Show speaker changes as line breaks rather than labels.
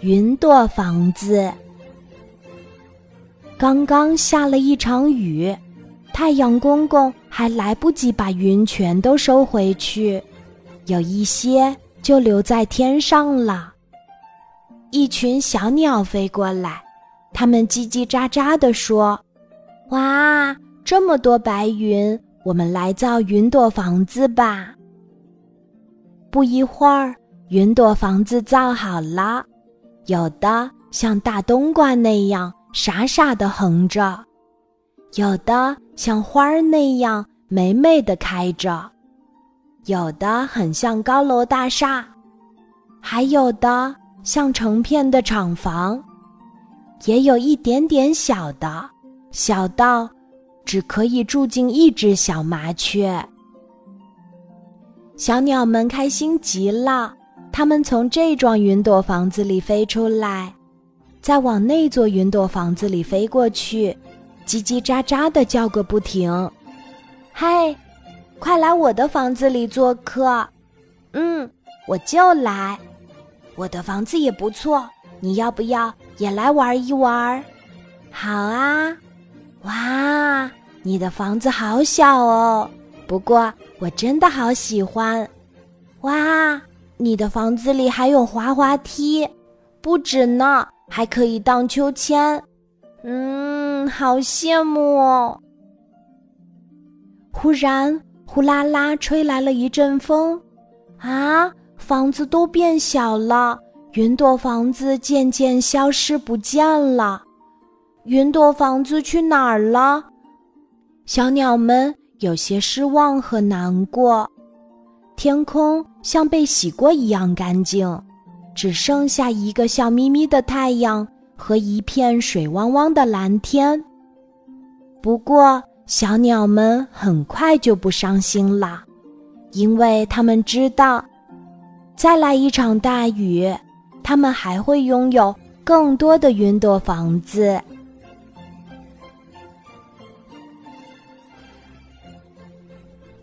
云朵房子。刚刚下了一场雨，太阳公公还来不及把云全都收回去，有一些就留在天上了。一群小鸟飞过来，它们叽叽喳喳地说：“哇，这么多白云，我们来造云朵房子吧。”不一会儿，云朵房子造好了，有的像大冬瓜那样。傻傻的横着，有的像花儿那样美美的开着，有的很像高楼大厦，还有的像成片的厂房，也有一点点小的，小到只可以住进一只小麻雀。小鸟们开心极了，它们从这幢云朵房子里飞出来。再往那座云朵房子里飞过去，叽叽喳喳的叫个不停。嗨，快来我的房子里做客！嗯，我就来。我的房子也不错，你要不要也来玩一玩？好啊！哇，你的房子好小哦，不过我真的好喜欢。哇，你的房子里还有滑滑梯，不止呢。还可以荡秋千，嗯，好羡慕哦！忽然，呼啦啦吹来了一阵风，啊，房子都变小了，云朵房子渐渐消失不见了。云朵房子去哪儿了？小鸟们有些失望和难过。天空像被洗过一样干净。只剩下一个笑眯眯的太阳和一片水汪汪的蓝天。不过，小鸟们很快就不伤心了，因为他们知道，再来一场大雨，他们还会拥有更多的云朵房子。